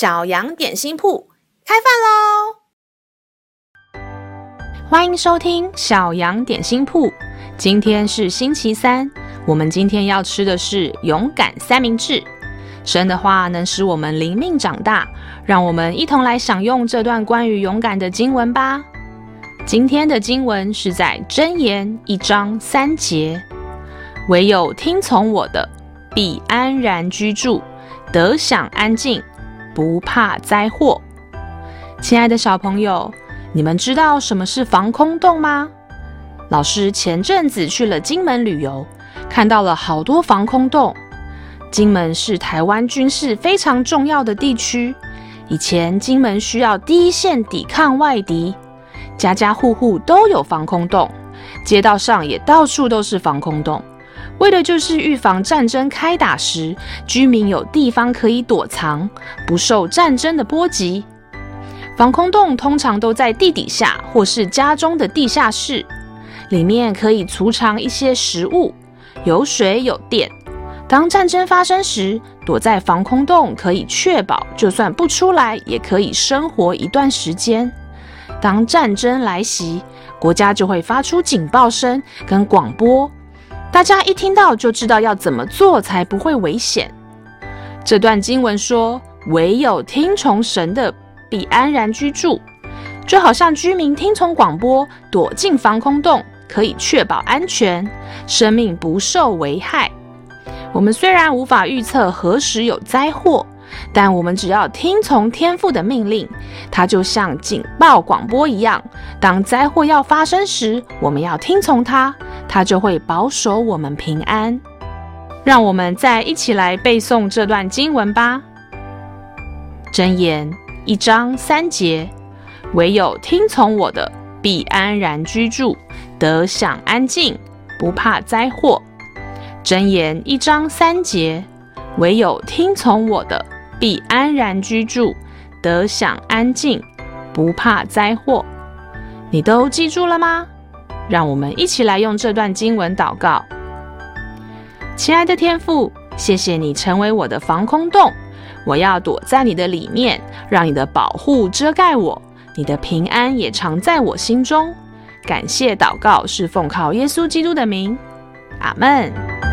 小羊点心铺开饭喽！欢迎收听小羊点心铺。今天是星期三，我们今天要吃的是勇敢三明治。神的话能使我们灵命长大，让我们一同来享用这段关于勇敢的经文吧。今天的经文是在箴言一章三节，唯有听从我的，必安然居住，得享安静，不怕灾祸。亲爱的小朋友，你们知道什么是防空洞吗？老师前阵子去了金门旅游，看到了好多防空洞。金门是台湾军事非常重要的地区，以前金门需要第一线抵抗外敌。家家户户都有防空洞，街道上也到处都是防空洞，为的就是预防战争开打时，居民有地方可以躲藏，不受战争的波及。防空洞通常都在地底下或是家中的地下室，里面可以储藏一些食物，有水有电。当战争发生时，躲在防空洞可以确保，就算不出来，也可以生活一段时间。当战争来袭，国家就会发出警报声跟广播，大家一听到就知道要怎么做才不会危险。这段经文说：“唯有听从神的，必安然居住。”就好像居民听从广播，躲进防空洞，可以确保安全，生命不受危害。我们虽然无法预测何时有灾祸。但我们只要听从天父的命令，它就像警报广播一样。当灾祸要发生时，我们要听从它，它就会保守我们平安。让我们再一起来背诵这段经文吧。箴言一章三节：唯有听从我的，必安然居住，得享安静，不怕灾祸。箴言一章三节：唯有听从我的。必安然居住，得享安静，不怕灾祸。你都记住了吗？让我们一起来用这段经文祷告。亲爱的天父，谢谢你成为我的防空洞，我要躲在你的里面，让你的保护遮盖我，你的平安也常在我心中。感谢祷告是奉靠耶稣基督的名，阿门。